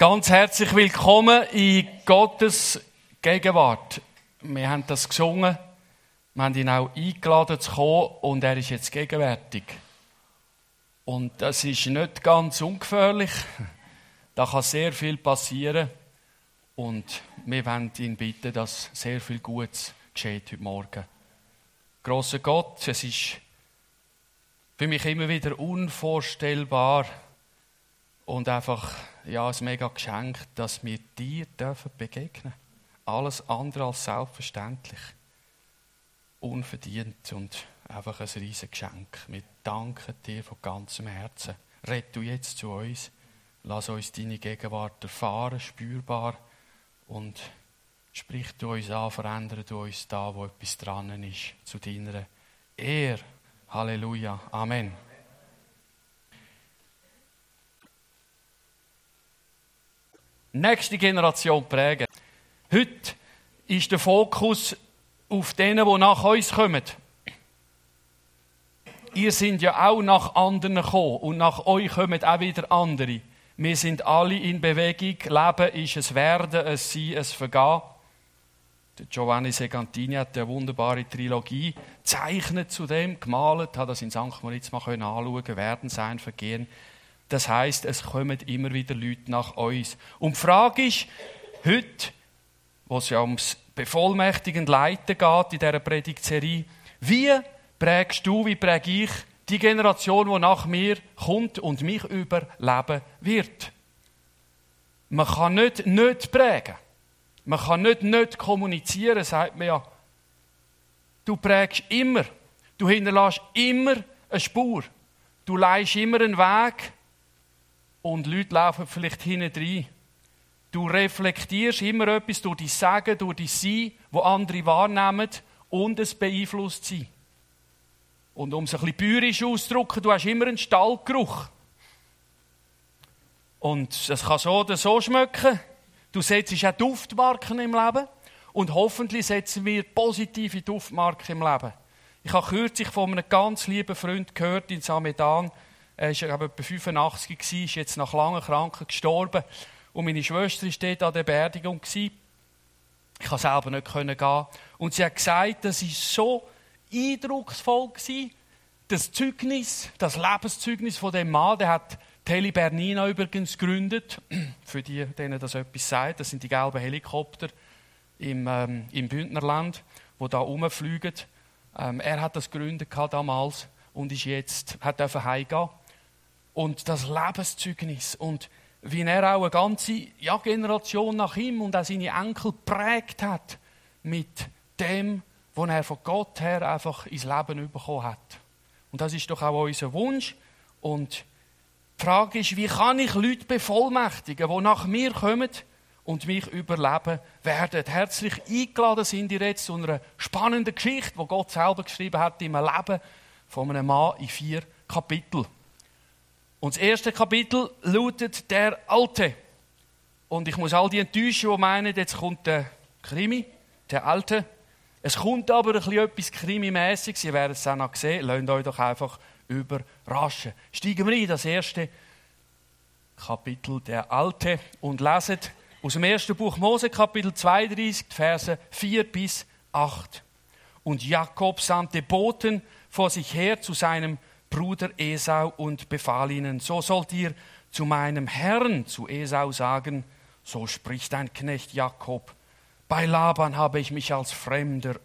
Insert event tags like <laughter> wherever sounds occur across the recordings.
Ganz herzlich willkommen in Gottes Gegenwart. Wir haben das gesungen, wir haben ihn auch eingeladen zu kommen und er ist jetzt gegenwärtig. Und das ist nicht ganz ungefährlich. Da kann sehr viel passieren und wir wollen ihn bitten, dass sehr viel Gutes geschieht heute Morgen. Großer Gott, es ist für mich immer wieder unvorstellbar, und einfach ja, ein mega Geschenk, dass wir dir dürfen begegnen Alles andere als selbstverständlich. Unverdient und einfach ein riesiges Geschenk. Wir danken dir von ganzem Herzen. Red du jetzt zu uns. Lass uns deine Gegenwart erfahren, spürbar. Und sprich du uns an, verändere du uns da, wo etwas dran ist, zu deiner Ehre. Halleluja. Amen. Nächste Generation prägen. Heute ist der Fokus auf denen, die nach uns kommen. Ihr seid ja auch nach anderen gekommen und nach euch kommen auch wieder andere. Wir sind alle in Bewegung. Leben ist es Werden, es Sein, es Vergehen. Giovanni Segantini hat eine wunderbare Trilogie gezeichnet zu dem, gemalt, hat das in St. Moritz mal anschauen Werden, Sein, Vergehen. Das heißt, es kommen immer wieder Leute nach uns. Und die Frage ist, heute, wo es ja ums bevollmächtigend Leiten geht in dieser Predigtserie, wie prägst du, wie präge ich die Generation, die nach mir kommt und mich überleben wird? Man kann nicht nicht prägen. Man kann nicht nicht kommunizieren, sagt man ja. Du prägst immer. Du hinterlässt immer eine Spur. Du leist immer einen Weg und Leute laufen vielleicht hinten rein. Du reflektierst immer etwas durch dein Sagen, durch dein Sein, wo andere wahrnehmen und es beeinflusst sie. Und um es ein bisschen bäuerisch auszudrücken, du hast immer einen Stallgeruch. Und es kann so oder so schmecken. Du setzt auch Duftmarken im Leben. Und hoffentlich setzen wir positive Duftmarken im Leben. Ich habe kürzlich von einem ganz lieben Freund gehört in Samedan, er war etwa 85, ist jetzt nach langer Krankheit gestorben. Und meine Schwester war dort an der Beerdigung. Ich konnte selber nicht gehen. Und sie hat gesagt, das war so eindrucksvoll. Das Zeugnis, das Lebenszeugnis von dem Mann, der hat Tele Bernina übrigens gegründet. <clears throat> Für die, denen das etwas sagt. Das sind die gelben Helikopter im, ähm, im Bündnerland, die da rumfliegen. Ähm, er hat das gegründet damals und ist jetzt, hat heimgehen und das Lebenszeugnis und wie er auch eine ganze ja, Generation nach ihm und auch seine Enkel prägt hat mit dem, was er von Gott her einfach ins Leben bekommen hat. Und das ist doch auch unser Wunsch. Und die Frage ist, wie kann ich Leute bevollmächtigen, die nach mir kommen und mich überleben werden. Herzlich eingeladen sind ihr jetzt zu einer spannenden Geschichte, die Gott selber geschrieben hat im Leben von einem Mann in vier Kapiteln. Und das erste Kapitel lautet der Alte. Und ich muss all die enttäuschen, die meinen, jetzt kommt der Krimi, der Alte. Es kommt aber ein bisschen etwas Krimi-mäßiges. Ihr werdet es auch noch sehen. Lasst euch doch einfach überraschen. Steigen wir in das erste Kapitel, der Alte, und lesen aus dem ersten Buch Mose, Kapitel 32, Verse 4 bis 8. Und Jakob sandte Boten vor sich her zu seinem Bruder Esau und befahl ihnen, so sollt ihr zu meinem Herrn, zu Esau sagen, so spricht ein Knecht Jakob. Bei Laban habe ich mich als Fremder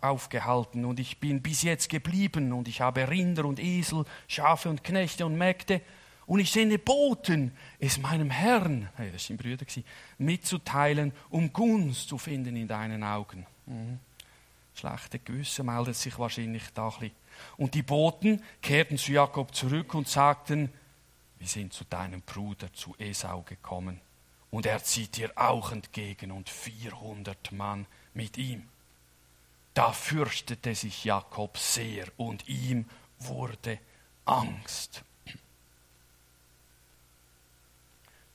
aufgehalten und ich bin bis jetzt geblieben und ich habe Rinder und Esel, Schafe und Knechte und Mägde und ich sende Boten, es meinem Herrn, hey, das sind Brüder, mitzuteilen, um Gunst zu finden in deinen Augen. Mhm. Schlechte Gewissen meldet sich wahrscheinlich da ein bisschen und die Boten kehrten zu Jakob zurück und sagten, wir sind zu deinem Bruder, zu Esau gekommen. Und er zieht dir auch entgegen und vierhundert Mann mit ihm. Da fürchtete sich Jakob sehr und ihm wurde Angst.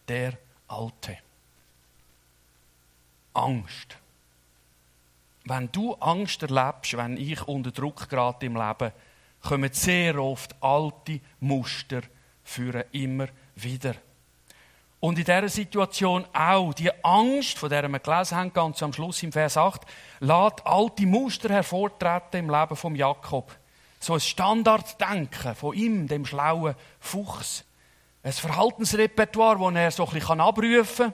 Der Alte. Angst. Wenn du Angst erlebst, wenn ich unter Druck gerate im Leben, kommen sehr oft alte Muster für immer wieder. Und in dieser Situation auch die Angst, von der wir gelesen haben, ganz am Schluss im Vers 8, lässt alte Muster hervortreten im Leben von Jakob. So ein Standarddenken von ihm, dem schlauen Fuchs. Ein Verhaltensrepertoire, das er so ein bisschen abrufen kann.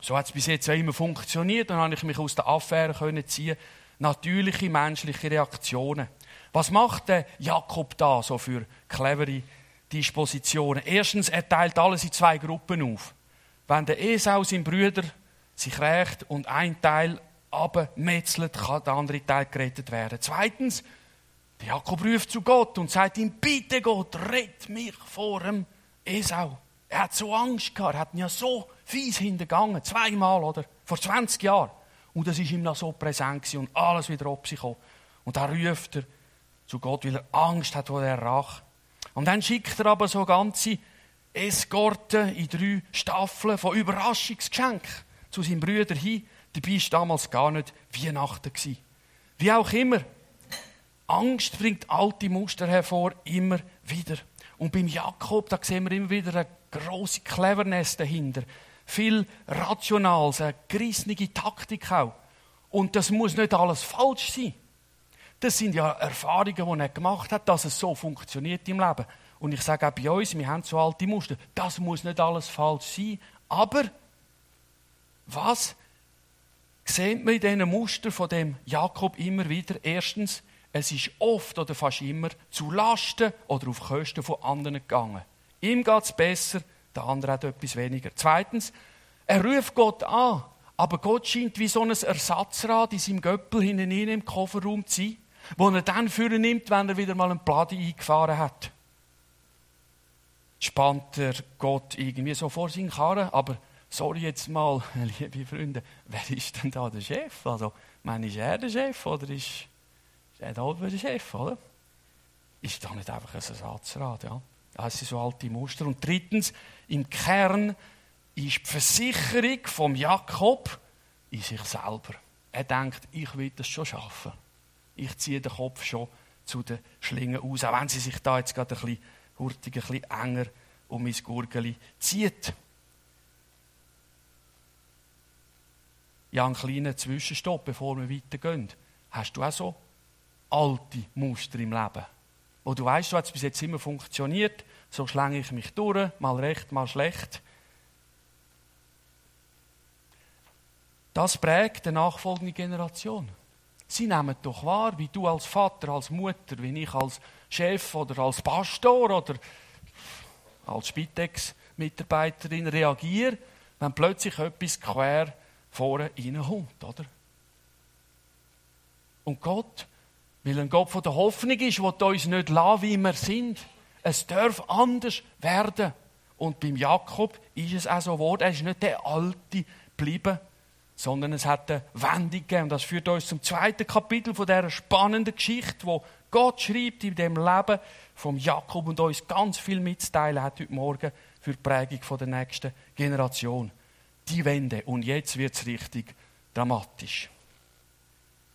So hat es bis jetzt auch immer funktioniert. Dann habe ich mich aus der Affäre ziehen Natürliche menschliche Reaktionen. Was macht der Jakob da so für clevere Dispositionen? Erstens, er teilt alles in zwei Gruppen auf. Wenn der Esau, sein Brüder, sich rächt und ein Teil abmetzelt, kann der andere Teil gerettet werden. Zweitens, der Jakob ruft zu Gott und sagt ihm, bitte Gott, rett mich vor dem Esau. Er hat so Angst gehabt, er hat ihn ja so fies hintergangen, zweimal, oder? Vor 20 Jahren. Und das ist ihm noch so präsent und alles wieder auf sich. Und da ruft er zu Gott, weil er Angst hat vor der Rache. Und dann schickt er aber so ganze Eskorten in drei Staffeln von Überraschungsgeschenken zu seinen Brüdern hin. Dabei war damals gar nicht Weihnachten. Wie auch immer, Angst bringt alte Muster hervor, immer wieder. Und beim Jakob, da sehen wir immer wieder eine grosse Cleverness dahinter. Viel Rationales, eine gerissene Taktik auch. Und das muss nicht alles falsch sein. Das sind ja Erfahrungen, die er gemacht hat, dass es so funktioniert im Leben. Und ich sage auch bei uns, wir haben so alte Muster. Das muss nicht alles falsch sein. Aber was sehen wir in diesen Mustern von dem Jakob immer wieder? Erstens, es ist oft oder fast immer zu Lasten oder auf Kosten von anderen gegangen. Ihm geht es besser, der andere hat etwas weniger. Zweitens, er ruft Gott an, aber Gott scheint wie so ein Ersatzrad in seinem Göppel hinten im Kofferraum zu sein, wo er dann führen nimmt, wenn er wieder mal einen Pladi eingefahren hat. Spannt er Gott irgendwie so vor seinen Karren, aber sorry jetzt mal, <laughs> liebe Freunde, wer ist denn da der Chef? Also, meine, ist er der Chef oder ist er da der Chef, oder? Ist doch nicht einfach ein Ersatzrad, ja? Das sind so alte Muster. Und drittens, im Kern ist die Versicherung vom Jakob in sich selber. Er denkt, ich will das schon schaffen. Ich ziehe den Kopf schon zu den Schlingen aus, auch wenn sie sich da jetzt gerade ein bisschen hurtig, ein bisschen enger um mein Gurgeli zieht. Ja, einen kleinen Zwischenstopp, bevor wir weitergehen. Hast du auch so alte Muster im Leben? Wo du weißt, so hat es bis jetzt immer funktioniert, so schlänge ich mich durch, mal recht, mal schlecht. Das prägt die nachfolgende Generation. Sie nehmen doch wahr, wie du als Vater, als Mutter, wie ich als Chef oder als Pastor oder als Spitex-Mitarbeiterin reagiere, wenn plötzlich etwas quer vorne reinkommt, oder? Und Gott weil ein Gott von der Hoffnung ist, will uns nicht lassen, wie wir sind. Es darf anders werden. Und beim Jakob ist es auch so geworden. Er ist nicht der Alte geblieben, sondern es hat eine Wendung gegeben. Und das führt uns zum zweiten Kapitel von dieser spannenden Geschichte, wo Gott schreibt in dem Leben vom Jakob und uns ganz viel mitzuteilen hat heute Morgen für die Prägung der nächsten Generation. Die Wende. Und jetzt wird es richtig dramatisch.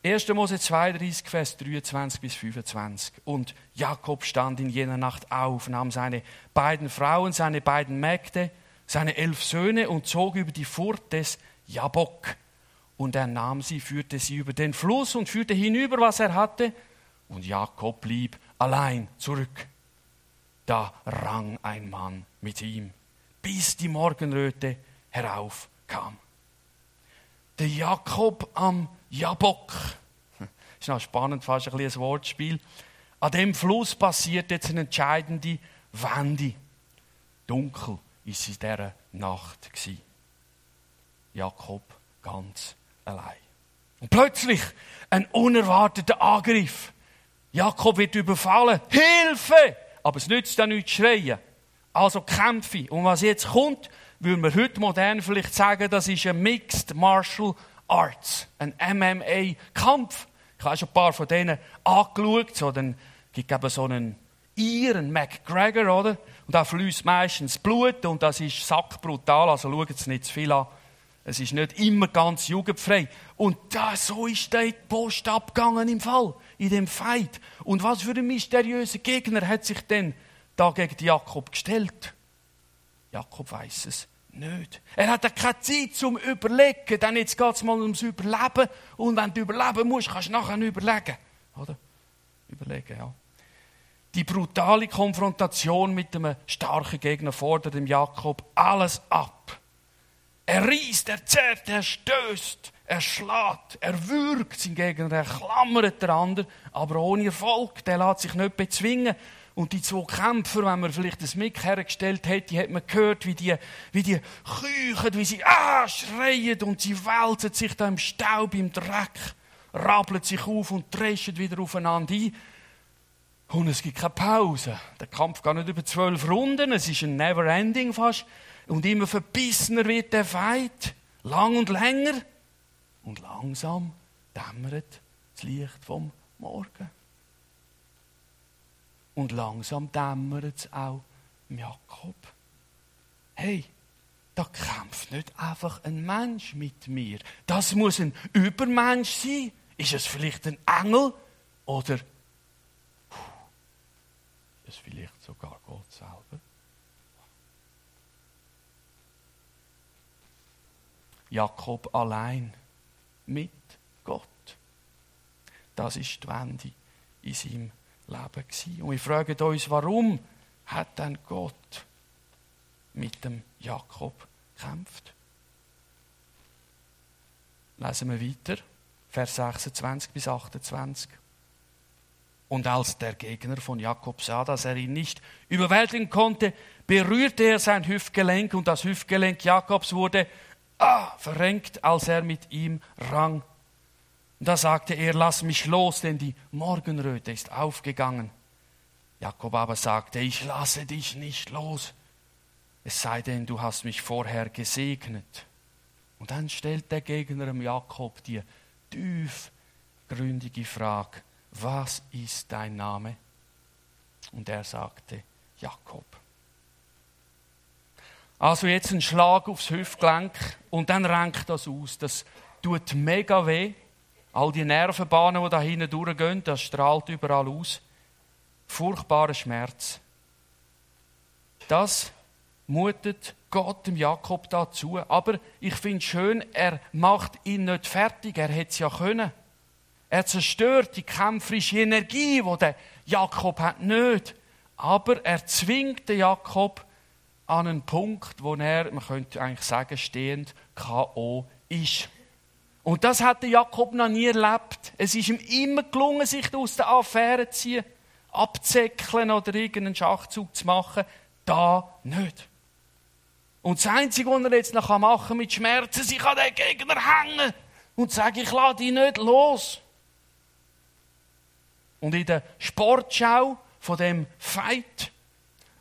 1. Mose 32, Vers 23 bis 25. Und Jakob stand in jener Nacht auf, nahm seine beiden Frauen, seine beiden Mägde, seine elf Söhne und zog über die Furt des Jabok. Und er nahm sie, führte sie über den Fluss und führte hinüber, was er hatte. Und Jakob blieb allein zurück. Da rang ein Mann mit ihm, bis die Morgenröte heraufkam. Der Jakob am Jabok. <laughs> Ist noch spannend, fast ein, ein Wortspiel. An dem Fluss passiert jetzt eine entscheidende Wende. Dunkel ist es in dieser Nacht. Jakob ganz allein. Und plötzlich ein unerwarteter Angriff. Jakob wird überfallen. Hilfe! Aber es nützt dann nichts zu schreien. Also kämpfe. Und was jetzt kommt, würde man heute modern vielleicht sagen, das ist ein Mixed Martial Arts, ein MMA-Kampf. Ich habe schon ein paar von denen angeschaut. So, dann gibt es so einen Ian McGregor, oder? Und da fließt meistens Blut und das ist sackbrutal, also schaut es nicht zu viel an. Es ist nicht immer ganz jugendfrei. Und da, so ist der Post abgegangen im Fall, in dem Fight. Und was für ein mysteriöser Gegner hat sich denn da gegen Jakob gestellt? Jakob weiß es nicht. Er hat keine Zeit zum Überlegen. Dann jetzt geht es mal ums Überleben. Und wenn du überleben musst, kannst du nachher überlegen. Oder? Überlegen, ja. Die brutale Konfrontation mit einem starken Gegner fordert dem Jakob alles ab. Er reißt, er zerrt, er stößt, er schlägt, er würgt seinen Gegner, er klammert den anderen, aber ohne Erfolg. Der lässt sich nicht bezwingen. Und die zwei Kämpfer, wenn man vielleicht das Mick hergestellt hätte, hat man gehört, wie die, wie die keuchen, wie sie ah, schreien und sie wälzen sich da im Staub, im Dreck, rabbeln sich auf und dreschen wieder aufeinander ein. Und es gibt keine Pause. Der Kampf geht nicht über zwölf Runden, es ist ein Never-Ending fast. Und immer verbissener wird der Fight, lang und länger. Und langsam dämmert das Licht vom Morgen. Und langsam dämmert es auch Jakob. Hey, da kämpft nicht einfach ein Mensch mit mir. Das muss ein Übermensch sein. Ist es vielleicht ein Engel oder ist es vielleicht sogar Gott selber? Jakob allein mit Gott. Das ist die Wende in seinem Leben gewesen. Und wir fragen uns, warum hat denn Gott mit dem Jakob gekämpft? Lesen wir weiter, Vers 26 bis 28. Und als der Gegner von Jakob sah, dass er ihn nicht überwältigen konnte, berührte er sein Hüftgelenk und das Hüftgelenk Jakobs wurde ah, verrenkt, als er mit ihm rang. Da sagte er, lass mich los, denn die Morgenröte ist aufgegangen. Jakob aber sagte, ich lasse dich nicht los, es sei denn, du hast mich vorher gesegnet. Und dann stellt der Gegner Jakob die tiefgründige Frage, was ist dein Name? Und er sagte, Jakob. Also jetzt ein Schlag aufs Hüftgelenk und dann renkt das aus. Das tut mega weh. All die Nervenbahnen, die da hinten durchgehen, das strahlt überall aus. Furchtbarer Schmerz. Das mutet Gott dem Jakob dazu. Aber ich finde schön, er macht ihn nicht fertig. Er hätte es ja können. Er zerstört die kämpferische Energie, die der Jakob hat, nicht. Aber er zwingt den Jakob an einen Punkt, wo er, man könnte eigentlich sagen, stehend K.O. ist. Und das hat Jakob noch nie erlebt. Es ist ihm immer gelungen, sich aus der Affäre zu ziehen, abzäckeln oder irgendeinen Schachzug zu machen. Da nicht. Und das Einzige, was er jetzt noch machen kann mit Schmerzen, sich an den Gegner hängen und sagen, ich lade dich nicht los. Und in der Sportschau von dem Fight,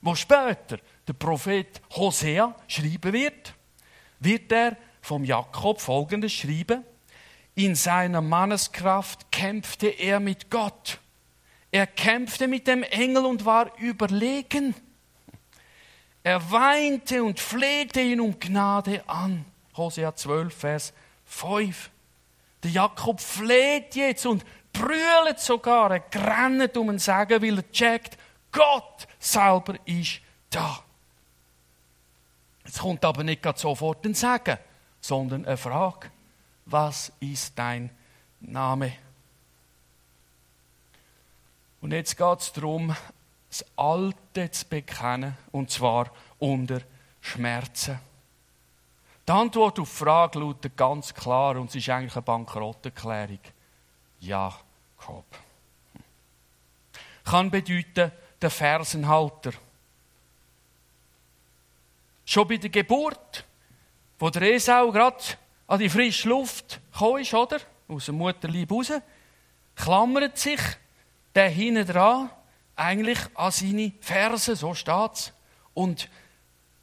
wo später der Prophet Hosea schreiben wird, wird er vom Jakob folgendes schreiben. In seiner Manneskraft kämpfte er mit Gott. Er kämpfte mit dem Engel und war überlegen. Er weinte und flehte ihn um Gnade an. Hosea 12, Vers 5. Der Jakob fleht jetzt und brüllt sogar, er grennt um ein Sagen, weil er checkt, Gott selber ist da. Jetzt kommt aber nicht sofort ein Sagen, sondern eine Frage was ist dein Name? Und jetzt geht es darum, das Alte zu bekennen, und zwar unter Schmerzen. Die Antwort auf die Frage lautet ganz klar, und es ist eigentlich eine Bankrotterklärung. Jakob. Kann bedeuten, der Fersenhalter. Schon bei der Geburt, wo der Esau gerade an die frische Luft gekommen ist, oder? Aus dem Mutterleib raus, klammert sich der hinten dran eigentlich an seine Fersen, so steht es. Und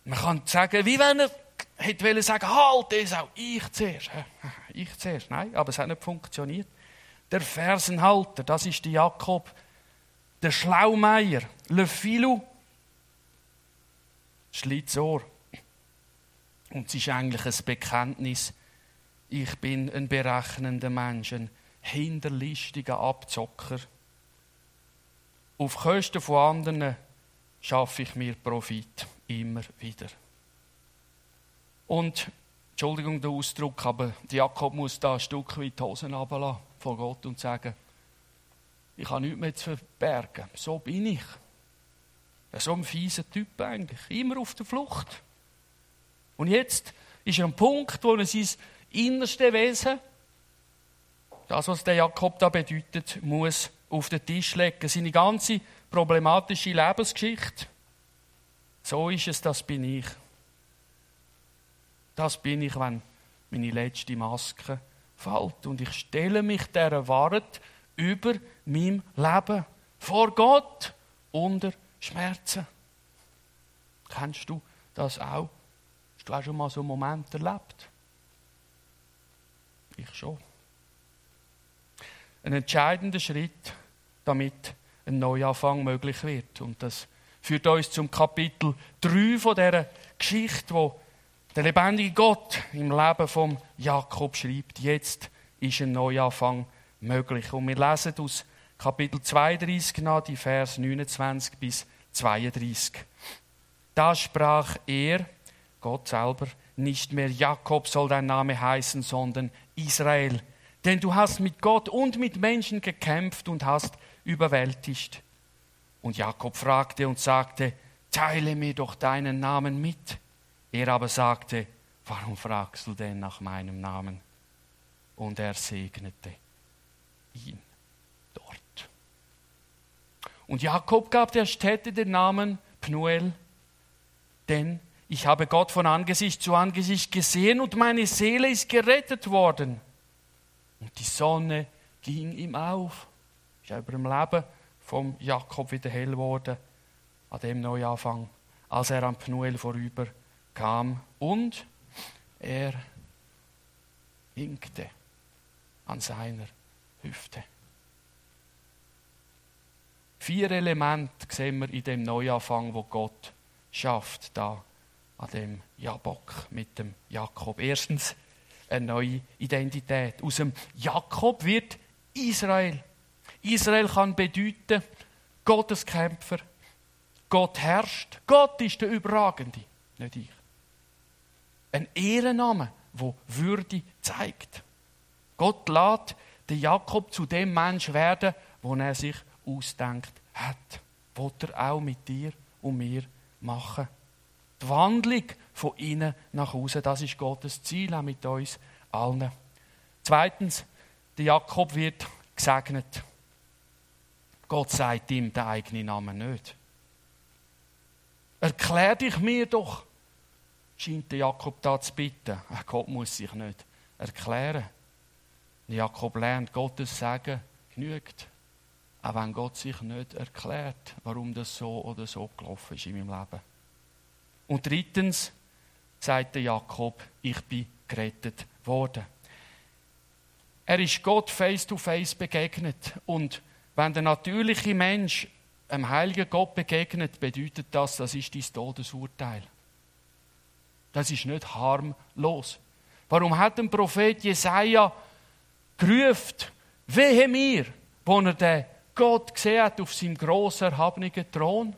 man kann sagen, wie wenn er hätte sagen, halt, das auch ich zuerst. <laughs> Ich zuerst. Nein, aber es hat nicht funktioniert. Der Fersenhalter, das ist der Jakob. Der Schlaumeier, Le Filou, Schlitzohr. Und es ist eigentlich ein Bekenntnis ich bin ein berechnender Mensch, ein hinterlistiger Abzocker. Auf Kosten von anderen schaffe ich mir Profit immer wieder. Und, Entschuldigung der Ausdruck, aber Jakob muss da ein Stück weit die Hosen runterlassen vor Gott und sagen, ich habe nichts mehr zu verbergen. So bin ich. So ein fieser Typ eigentlich. Immer auf der Flucht. Und jetzt ist er am Punkt, wo er sein innerste Wesen, das, was der Jakob da bedeutet, muss auf den Tisch legen. Seine ganze problematische Lebensgeschichte. So ist es, das bin ich. Das bin ich, wenn meine letzte Maske fällt. Und ich stelle mich dieser Wahrheit über meinem Leben vor Gott unter Schmerzen. Kennst du das auch? Hast du auch schon mal so einen Moment erlebt? Ich schon. Ein entscheidender Schritt, damit ein Neuanfang möglich wird. Und das führt uns zum Kapitel 3 von dieser Geschichte, wo der lebendige Gott im Leben von Jakob schreibt. Jetzt ist ein Neuanfang möglich. Und wir lesen aus Kapitel 32 nach die Vers 29 bis 32. Da sprach er, Gott selber, nicht mehr Jakob soll dein Name heißen, sondern Israel. Denn du hast mit Gott und mit Menschen gekämpft und hast überwältigt. Und Jakob fragte und sagte, teile mir doch deinen Namen mit. Er aber sagte, warum fragst du denn nach meinem Namen? Und er segnete ihn dort. Und Jakob gab der Stätte den Namen Pnuel, denn ich habe Gott von Angesicht zu Angesicht gesehen und meine Seele ist gerettet worden. Und die Sonne ging ihm auf. Ist über dem Leben vom Jakob wieder hell geworden, an dem Neuanfang, als er an Pnuel vorüber kam und er hinkte an seiner Hüfte. Vier Elemente sehen wir in dem Neuanfang, wo Gott schafft, da an dem Jabok mit dem Jakob. Erstens eine neue Identität. Aus dem Jakob wird Israel. Israel kann bedeuten, Gottes Kämpfer. Gott herrscht. Gott ist der Überragende, nicht ich. Ein Ehrenname, wo Würde zeigt. Gott lädt den Jakob zu dem Mensch werden, wo er sich ausdenkt hat. Wollt er auch mit dir und mir machen. Die Wandlung von innen nach außen, das ist Gottes Ziel, auch mit uns allen. Zweitens, der Jakob wird gesegnet. Gott sagt ihm den eigenen Namen nicht. Erklär dich mir doch, scheint der Jakob da zu bitten. Gott muss sich nicht erklären. Jakob lernt, Gottes Sagen genügt. Auch wenn Gott sich nicht erklärt, warum das so oder so gelaufen ist in meinem Leben. Und drittens sagt der Jakob, ich bin gerettet worden. Er ist Gott face to face begegnet. Und wenn der natürliche Mensch einem heiligen Gott begegnet, bedeutet das, das ist dein Todesurteil. Das ist nicht harmlos. Warum hat ein Prophet Jesaja gerufen, wehe mir, wo er den Gott gesehen hat auf seinem grossen, erhabenen Thron?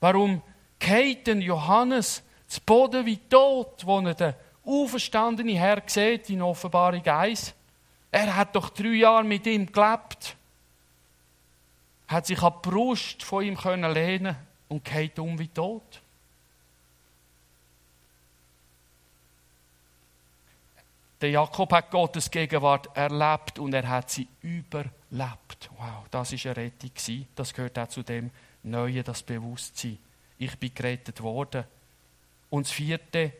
Warum geht denn Johannes zu Boden wie tot, wo er den auferstandenen Herr sieht in Offenbarung 1? Er hat doch drei Jahre mit ihm gelebt. Hat sich an die Brust von ihm können lehnen und geht um wie tot. Der Jakob hat Gottes Gegenwart erlebt und er hat sie überlebt. Wow, das ist eine Rettung. Das gehört auch zu dem Neuen, das Bewusstsein. Ich bin gerettet worden. Und das vierte,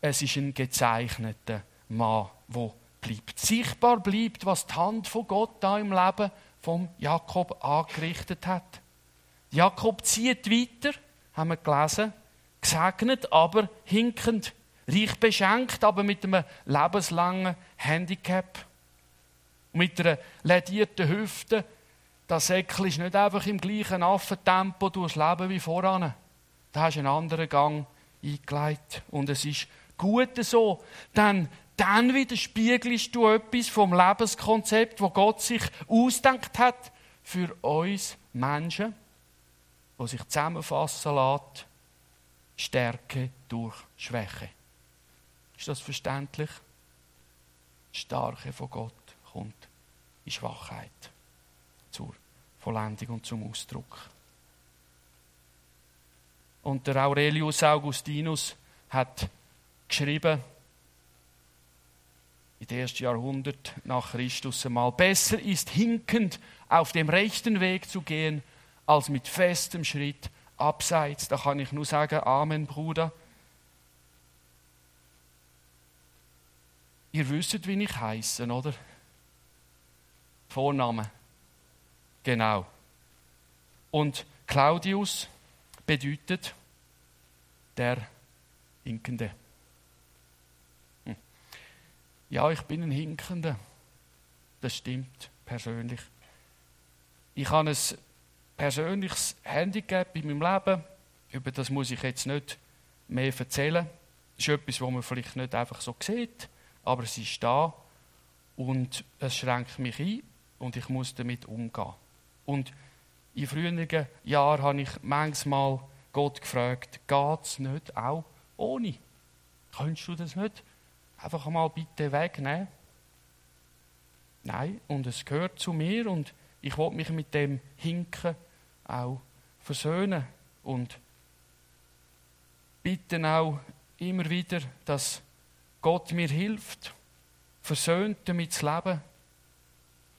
es ist ein gezeichneter Mann, der bleibt. Sichtbar bleibt, was die Hand von Gott da im Leben von Jakob angerichtet hat. Jakob zieht weiter, haben wir gelesen, gesegnet, aber hinkend reich beschenkt, aber mit einem lebenslangen Handicap. Mit einer ledierten Hüfte. Das Säckchen ist nicht einfach im gleichen Affentempo durchs Leben wie voran. Da hast du einen anderen Gang eingeleitet. Und es ist gut so, denn dann widerspiegelst du etwas vom Lebenskonzept, wo Gott sich ausdenkt hat für uns Menschen, wo sich zusammenfassen lässt, Stärke durch Schwäche. Ist das verständlich? Starke von Gott kommt in Schwachheit zur Vollendung und zum Ausdruck. Und der Aurelius Augustinus hat geschrieben, den ersten Jahrhundert nach Christus einmal, besser ist hinkend auf dem rechten Weg zu gehen, als mit festem Schritt abseits. Da kann ich nur sagen, Amen, Bruder. Ihr wisst, wie ich heiße, oder? Vorname. Genau. Und Claudius bedeutet der Hinkende. Hm. Ja, ich bin ein Hinkender. Das stimmt, persönlich. Ich habe ein persönliches Handicap in meinem Leben. Über das muss ich jetzt nicht mehr erzählen. Das ist etwas, was man vielleicht nicht einfach so sieht, aber es ist da und es schränkt mich ein und ich muss damit umgehen. Und in früheren Jahren habe ich manchmal Gott gefragt, geht es nicht auch ohne? Könntest du das nicht einfach mal bitte wegnehmen? Nein, und es gehört zu mir und ich will mich mit dem Hinken auch versöhnen und bitten auch immer wieder, dass Gott mir hilft, versöhnt damit zu leben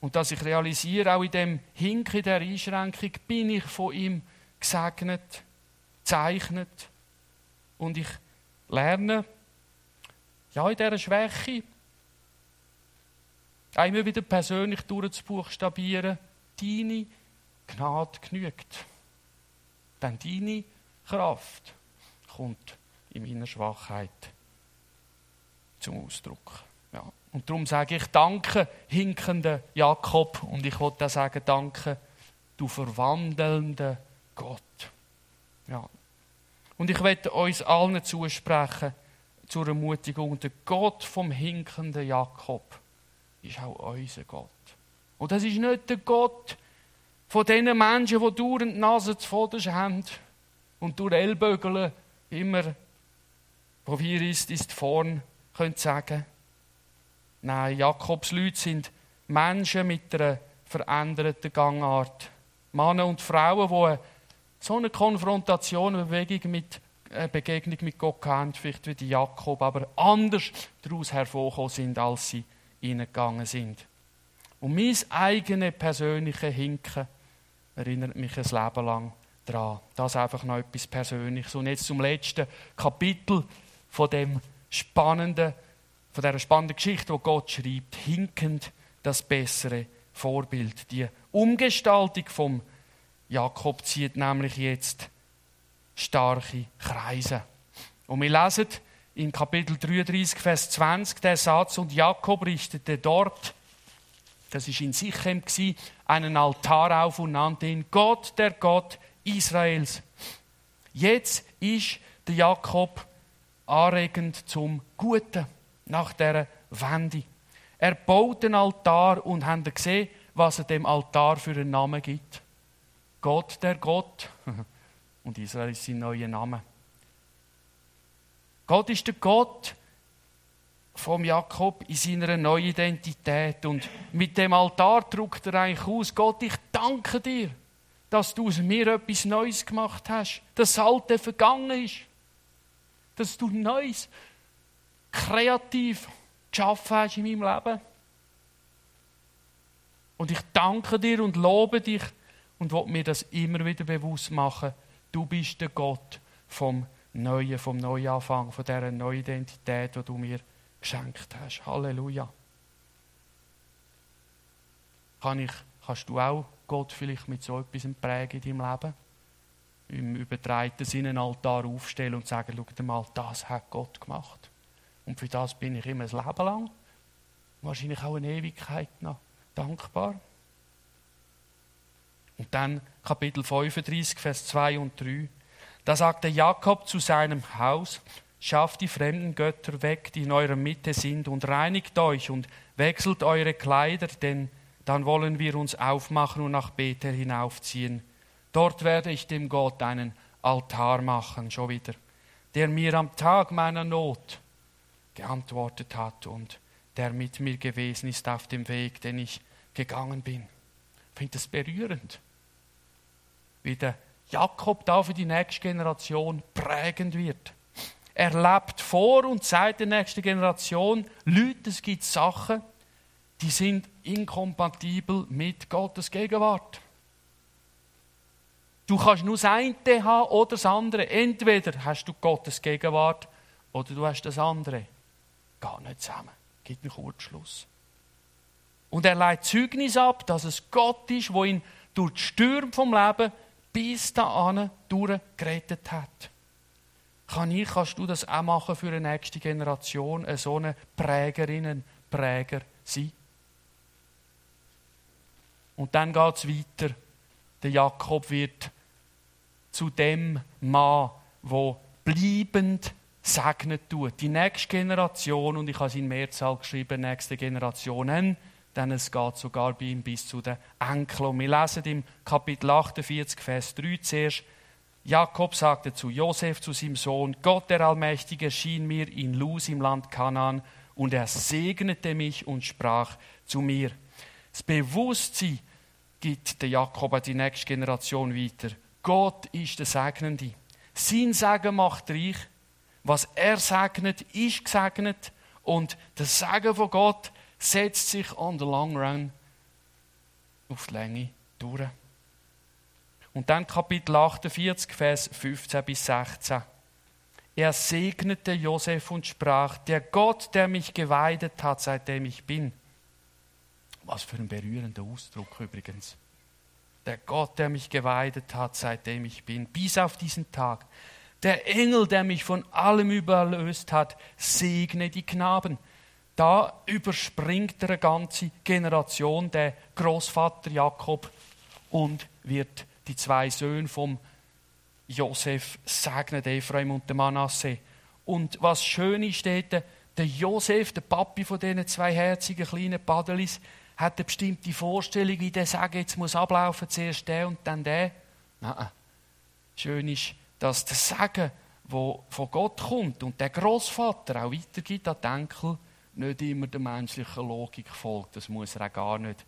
und dass ich realisiere, auch in dem Hinken der Einschränkung bin ich von ihm gesegnet, zeichnet und ich lerne, ja, in dieser Schwäche einmal wieder persönlich durchzubuchstabieren, deine Gnade genügt. Denn deine Kraft kommt in meiner Schwachheit zum Ausdruck. Und darum sage ich Danke, hinkende Jakob. Und ich wollte auch sagen Danke, du verwandelnde Gott. Ja. Und ich werde uns allen zusprechen, zur Ermutigung, der Gott vom hinkenden Jakob ist auch unser Gott. Und das ist nicht der Gott, von diesen Menschen, die dauernd die Nase zu Vorderst haben und durch Ellbögeln immer, wo wir ist, ist vorn, können sagen. Nein, Jakobs Leute sind Menschen mit einer veränderten Gangart. Männer und Frauen, die so eine Konfrontation, eine Bewegung mit, eine Begegnung mit Gott haben, vielleicht wie die Jakob, aber anders daraus hervorgekommen sind, als sie hineingegangen sind. Und mein eigenes persönliches Hinken erinnert mich ein Leben lang daran. Das ist einfach noch etwas Persönliches. Und jetzt zum letzten Kapitel von dem spannenden, von dieser spannenden Geschichte, wo Gott schreibt, hinkend das bessere Vorbild. Die Umgestaltung vom Jakob zieht nämlich jetzt starke Kreise. Und wir lesen in Kapitel 33, Vers 20 der Satz, und Jakob richtete dort das ist in Sichem, einen Altar auf und nannte ihn Gott, der Gott Israels. Jetzt ist der Jakob anregend zum Guten nach der Wende. Er baut den Altar und haben gesehen, was er dem Altar für einen Namen gibt. Gott, der Gott. <laughs> Und Israel ist sein neuer Name. Gott ist der Gott, vom Jakob in seiner neuen Identität. Und mit dem Altar drückt er eigentlich aus, Gott, ich danke dir, dass du aus mir etwas Neues gemacht hast, dass das Alte vergangen ist, dass du Neues, kreativ geschaffen hast in meinem Leben. Und ich danke dir und lobe dich und will mir das immer wieder bewusst machen. Du bist der Gott vom Neuen, vom Neuanfang, von dieser neuen Identität, die du mir geschenkt hast. Halleluja. Kann ich, kannst du auch Gott vielleicht mit so etwas prägen in deinem Leben? Im übertreiten Sinne Altar aufstellen und sagen, schau mal, das hat Gott gemacht. Und für das bin ich immer ein Leben lang, wahrscheinlich auch eine Ewigkeit noch dankbar. Und dann Kapitel 35, Vers 2 und 3. Da sagte Jakob zu seinem Haus, Schafft die fremden Götter weg, die in eurer Mitte sind, und reinigt euch und wechselt eure Kleider, denn dann wollen wir uns aufmachen und nach Bethel hinaufziehen. Dort werde ich dem Gott einen Altar machen, schon wieder, der mir am Tag meiner Not geantwortet hat und der mit mir gewesen ist auf dem Weg, den ich gegangen bin. Ich finde das berührend, wie der Jakob da für die nächste Generation prägend wird. Er lebt vor und seit der nächsten Generation. Leute, es gibt Sachen, die sind inkompatibel mit Gottes Gegenwart. Du kannst nur das eine haben oder das andere. Entweder hast du Gottes Gegenwart oder du hast das andere. Geht nicht zusammen. Gibt einen Kurzschluss. Und er leitet Zeugnis ab, dass es Gott ist, wo ihn durch die Stürme vom Leben bis dahin durchgerettet hat. Kann ich, kannst du das auch machen für eine nächste Generation, eine so eine Prägerin, ein Präger sein? Und dann geht es weiter. Der Jakob wird zu dem Mann, wo bleibend segnet tut. Die nächste Generation, und ich habe es in Mehrzahl geschrieben, nächste Generationen, denn es geht sogar bei ihm bis zu den Enkeln. Und wir lesen im Kapitel 48, Vers 3 zuerst, Jakob sagte zu Josef, zu seinem Sohn, Gott der Allmächtige erschien mir in Luz im Land Kanaan und er segnete mich und sprach zu mir. Das Bewusstsein gibt der Jakob an die nächste Generation weiter. Gott ist der Segnende. Sein Segen macht reich. Was er segnet, ist gesegnet. Und das Segen von Gott setzt sich on the long run auf die Länge durch. Und dann Kapitel 48, Vers 15 bis 16. Er segnete Josef und sprach, der Gott, der mich geweidet hat, seitdem ich bin. Was für ein berührender Ausdruck übrigens. Der Gott, der mich geweidet hat, seitdem ich bin, bis auf diesen Tag. Der Engel, der mich von allem überlöst hat, segne die Knaben. Da überspringt eine ganze Generation der Großvater Jakob und wird die zwei Söhne vom Josef segnen, Ephraim und Manasse. Und was schön ist der Josef, der Papi von diesen zwei herzigen kleinen Padelis, hat eine bestimmte Vorstellung, wie der Segen jetzt muss ablaufen, zuerst der und dann der. Nein. Schön ist, dass der Segen, der von Gott kommt und der Großvater auch weitergibt an die nicht immer der menschlichen Logik folgt. Das muss er auch gar nicht.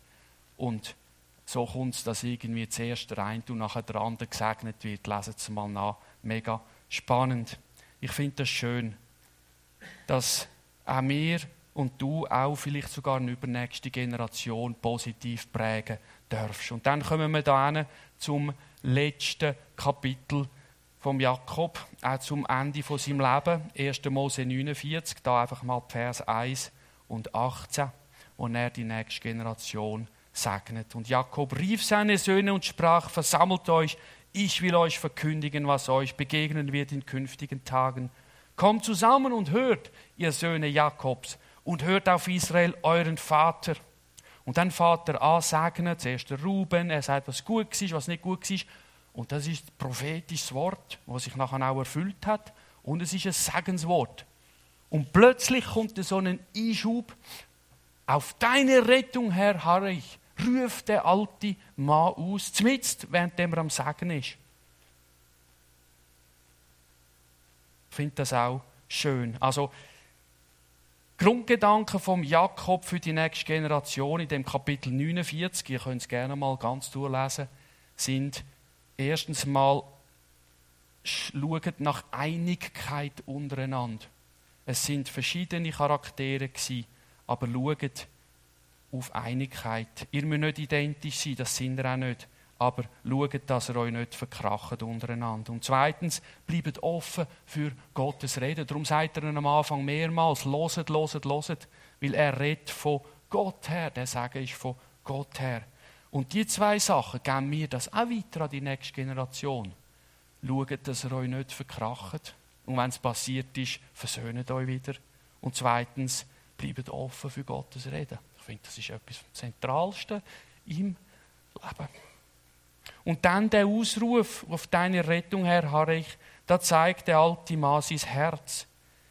Und so kommt es, dass irgendwie zuerst der eine und nachher der andere gesegnet wird. Lesen Sie mal nach. Mega spannend. Ich finde das schön, dass auch wir und du auch vielleicht sogar eine übernächste Generation positiv prägen darfst. Und dann kommen wir da zum letzten Kapitel vom Jakob, auch zum Ende von seinem Leben. 1. Mose 49, da einfach mal Vers 1 und 18, wo er die nächste Generation segnet. Und Jakob rief seine Söhne und sprach, versammelt euch, ich will euch verkündigen, was euch begegnen wird in künftigen Tagen. Kommt zusammen und hört, ihr Söhne Jakobs, und hört auf Israel, euren Vater. Und dann Vater A segnet, zuerst der Ruben, er sagt, was gut war, was nicht gut war. Und das ist ein prophetisches Wort, das sich nachher auch erfüllt hat. Und es ist ein Segenswort. Und plötzlich kommt so ein Einschub. Auf deine Rettung, Herr, harre ich, ruft der alte Mann aus, zumindest während er am Sagen ist. Ich finde das auch schön. Also, Grundgedanken vom Jakob für die nächste Generation in dem Kapitel 49, ihr könnt es gerne mal ganz durchlesen, sind erstens mal, schaut nach Einigkeit untereinander. Es sind verschiedene Charaktere gewesen, aber schaut auf Einigkeit. Ihr müsst nicht identisch sein, das sind ihr auch nicht aber schaut, dass ihr euch nicht verkracht untereinander. Und zweitens, bleibt offen für Gottes Reden. Darum sagt er am Anfang mehrmals, loset, loset, loset, weil er redet von Gott her. Der Sagen ist von Gott her. Und die zwei Sachen geben mir das auch weiter an die nächste Generation. Schaut, dass ihr euch nicht verkracht. Und wenn es passiert ist, versöhnt euch wieder. Und zweitens, bleibt offen für Gottes Reden. Ich finde, das ist etwas vom Zentralsten im Leben. Und dann der Ausruf auf deine Rettung, Herr, harre da zeigt der alte Mann sein Herz.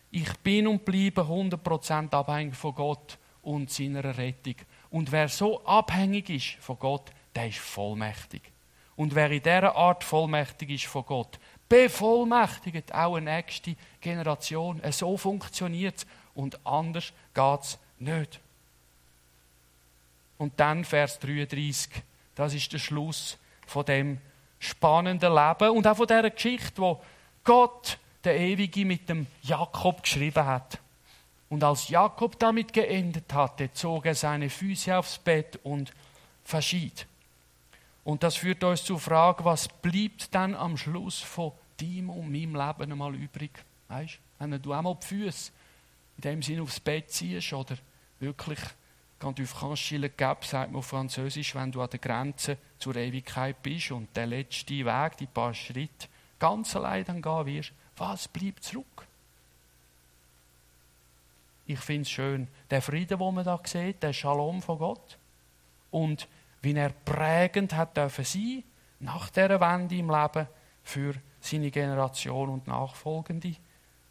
Ich bin und bleibe 100% abhängig von Gott und seiner Rettung. Und wer so abhängig ist von Gott, der ist vollmächtig. Und wer in dieser Art vollmächtig ist von Gott, bevollmächtigt auch eine nächste Generation. So funktioniert es. und anders geht es nicht. Und dann Vers 33, das ist der Schluss von dem spannenden Leben und auch von dieser Geschichte, wo Gott, der Ewige, mit dem Jakob geschrieben hat. Und als Jakob damit geendet hatte, zog er seine Füße aufs Bett und verschied. Und das führt uns zur Frage, was bleibt dann am Schluss von deinem und meinem Leben einmal übrig? Weißt, wenn du einmal die Füße in dem Sinne aufs Bett ziehst oder wirklich quand du le cap, sagt man auf Französisch, wenn du an der Grenze zur Ewigkeit bist und der letzte Weg, die paar Schritte, ganz allein dann gehen wirst, was bleibt zurück? Ich finde es schön, der Frieden, den man da sieht, der Shalom von Gott und wie er prägend hat dürfen sein nach dieser Wende im Leben für seine Generation und Nachfolgende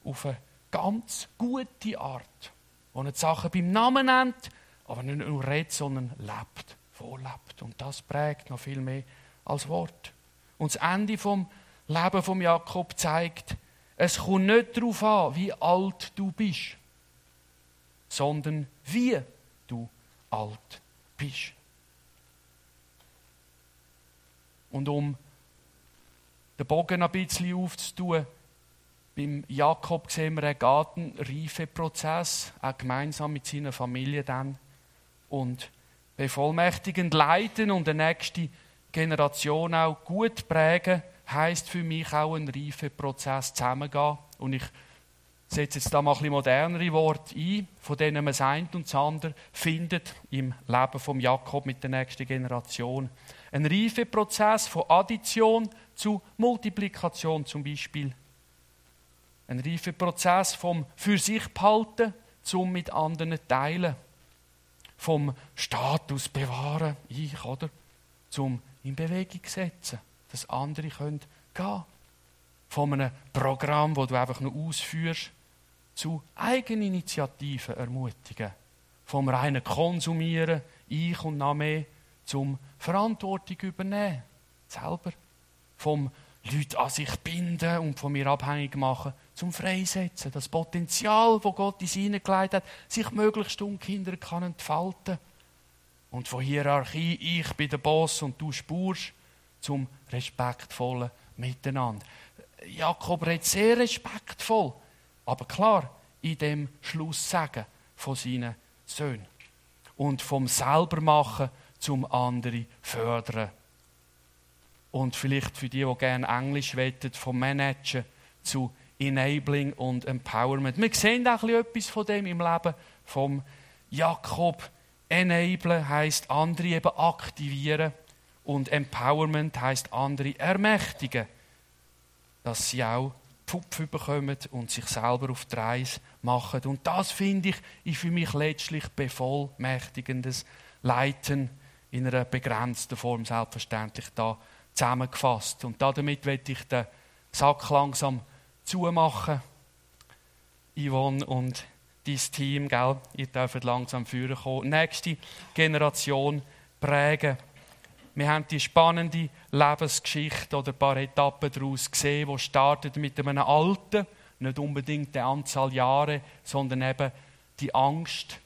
auf eine ganz gute Art, wo er die Sachen beim Namen nennt, aber nicht nur redet, sondern lebt, vorlebt. Und das prägt noch viel mehr als Wort. Und das Ende vom Leben von Jakob zeigt, es kommt nicht darauf an, wie alt du bist, sondern wie du alt bist. Und um den Bogen ein bisschen aufzutun, beim Jakob sehen wir einen Gartenreifeprozess, auch gemeinsam mit seiner Familie dann. Und bevollmächtigend leiten und die nächste Generation auch gut prägen, heißt für mich auch ein Reifeprozess zusammengehen. Und ich setze jetzt da mal ein bisschen modernere Worte ein, von denen man das eine und das andere findet im Leben von Jakob mit der nächsten Generation. Ein Reifeprozess von Addition zu Multiplikation zum Beispiel. Ein Reifeprozess vom für sich behalten zum mit anderen teilen. Vom Status bewahren, ich, oder? Zum in Bewegung setzen, dass andere können gehen. Von einem Programm, das du einfach nur ausführst, zu Eigeninitiativen ermutigen. Vom reinen Konsumieren, ich und noch mehr, zum Verantwortung übernehmen. Selber. Vom Leute an sich binden und von mir abhängig machen, zum Freisetzen. Das Potenzial, das Gott in sie hineingelegt hat, sich möglichst um Kinder kann entfalten. Und von Hierarchie, ich bin der Boss und du spurst, zum respektvollen Miteinander. Jakob redet sehr respektvoll, aber klar, in dem Schlusssagen von seinen Söhnen. Und vom Selbermachen zum anderen fördern. Und vielleicht für die, die gerne Englisch wettet, vom Managen zu Enabling und Empowerment. Wir sehen auch etwas von dem im Leben vom Jakob. Enablen heißt andere eben aktivieren und Empowerment heißt andere ermächtigen, dass sie auch Pfupf bekommen und sich selber auf die Reise machen. Und das finde ich, ist für mich letztlich bevollmächtigendes Leiten in einer begrenzten Form selbstverständlich da zusammengefasst. Und damit werde ich den Sack langsam zumachen. Yvonne und dein Team, gell? ihr dürft langsam führen kommen. Nächste Generation prägen. Wir haben die spannende Lebensgeschichte oder ein paar Etappen daraus gesehen, die startet mit einem Alten, nicht unbedingt der Anzahl Jahre, sondern eben die Angst,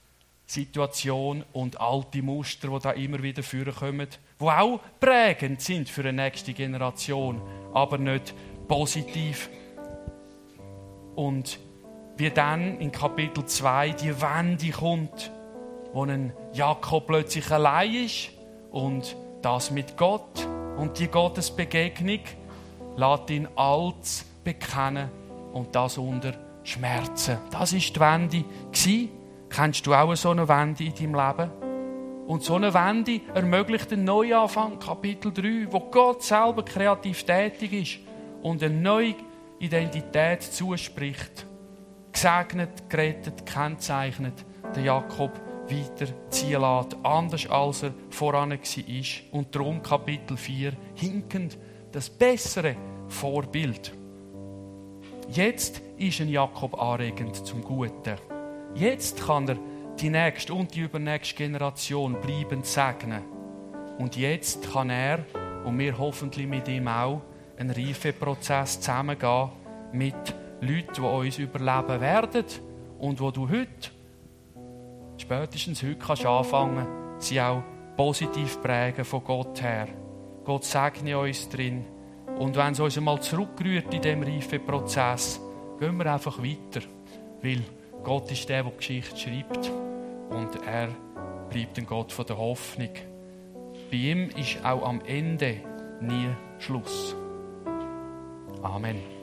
Situation und alte Muster, die da immer wieder vorkommen, die auch prägend sind für eine nächste Generation, aber nicht positiv. Und wie dann in Kapitel 2 die Wende kommt, wo ein Jakob plötzlich allein ist und das mit Gott und die Gottesbegegnung lässt ihn alles bekennen und das unter Schmerzen. Das ist die Wende. Kennst du auch so eine Wende in deinem Leben? Und so eine Wende ermöglicht einen Neuanfang, Kapitel 3, wo Gott selber kreativ tätig ist und eine neue Identität zuspricht. Gesegnet, gerettet, kennzeichnet, der Jakob weiterziehen lässt, anders als er voran war. Und darum Kapitel 4, hinkend, das bessere Vorbild. Jetzt ist ein Jakob anregend zum Guten. Jetzt kann er die nächste und die übernächste Generation bleibend segnen. Und jetzt kann er und wir hoffentlich mit ihm auch einen Reifeprozess zusammengehen mit Leuten, die uns überleben werden und wo du heute, spätestens heute kannst anfangen, sie auch positiv prägen von Gott her. Gott segne uns drin. Und wenn es uns einmal zurückrührt in diesem reifen Prozess, gehen wir einfach weiter. Weil Gott ist der, der die Geschichte schreibt. Und er bleibt ein Gott der Hoffnung. Bei ihm ist auch am Ende nie Schluss. Amen.